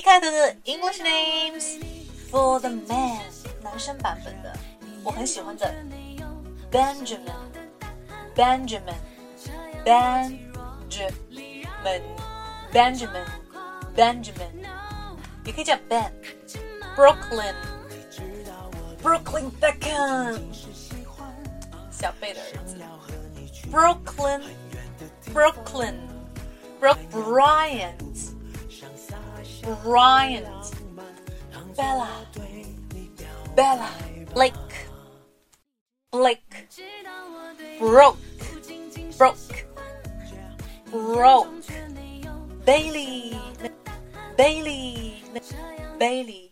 一开头的 English names for the man 男生版本的，我很喜欢的 Benjamin Benjamin Benjamin Benjamin Benjamin，也可以叫 Ben Brooklyn Brooklyn Beckham 小贝的儿子 Brooklyn Brooklyn Brook Bryant Bryant. Bella. Bella. Blake. Blake. Broke. Broke. Broke. Bailey. Bailey. Bailey